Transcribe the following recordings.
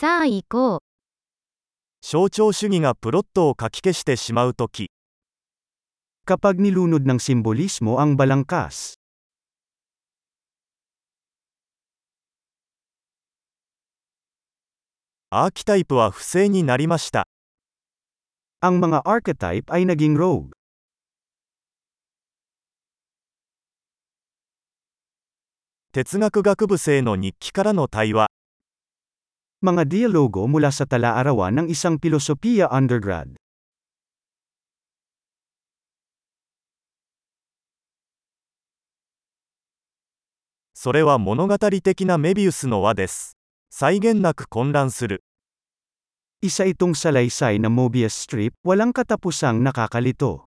さあ行こう。象徴主義がプロットをかき消してしまうとき、Kapag nilunod ng simbolismo ang balangkas. アーキタイプは不正になりました。Ang mga archetype ay naging rogue. 哲学学部生の日記からの対話。Mga dialogo mula sa talaarawan ng isang pilosopiya undergrad. Sore wa monogatari teki na Mebius no wa desu. Saigen konran suru. Isa itong salaysay na Mobius strip, walang katapusang nakakalito.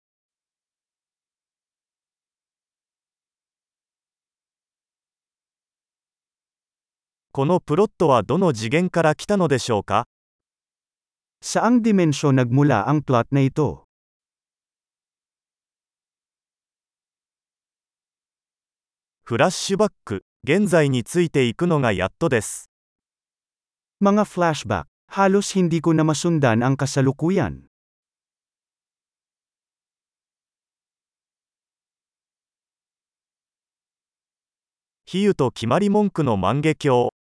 このプロットはどの次元から来たのでしょうか Saang dimensyon nagmula ang plot na ito? フラッシュバック、現在についていくのがやっとです。Mga flashback. Halos hindi ko na masundan ang kasalukuyan. 比喩と決まり文句の万華鏡。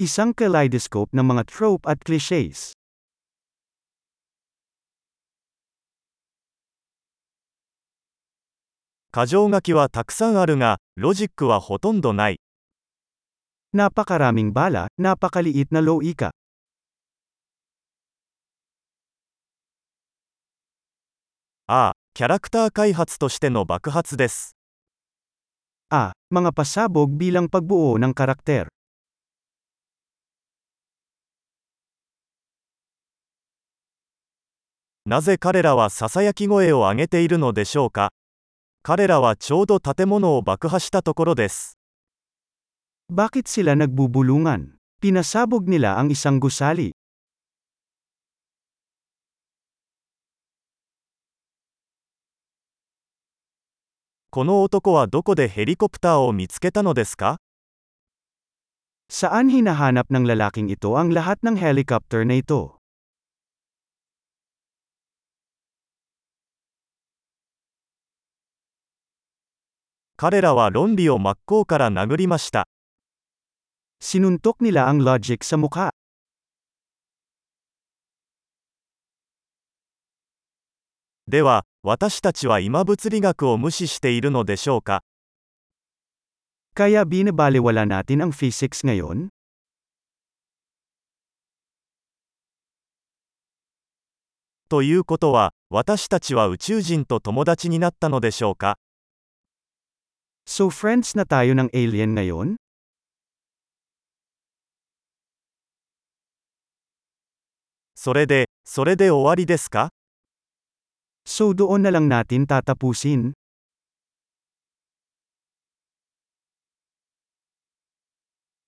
Isang kaleidoscope ng mga trope at cliches. 箇条書きはたくさんあるが、ロジックはほとんどない。 Napakaraming bala, napakaliit na loika. ああ、キャラクター開発としての爆発です。 Ah, mga pasabog bilang pagbuo ng karakter. なぜ彼らはささやき声を上げているのでしょうか彼らはちょうど建物を爆破したところです。 Bakit sila nagbubulungan? Pinasabog nila ang isang gusali. この男はどこでヘリコプターを見つけたのですか Saan hinahanap ng lalaking ito ang lahat ng helicopter na ito? 彼らは論理を真っ向から殴りました。Sinuntok nila ang logic sa mukha. では、私たちは今物理学を無視しているのでしょうか？Kaya binabaliwala natin ang physics ngayon? ということは、私たちは宇宙人と友達になったのでしょうか？So friends na tayo ng alien ngayon? Sore de, owari desu ka? So doon na lang natin tatapusin.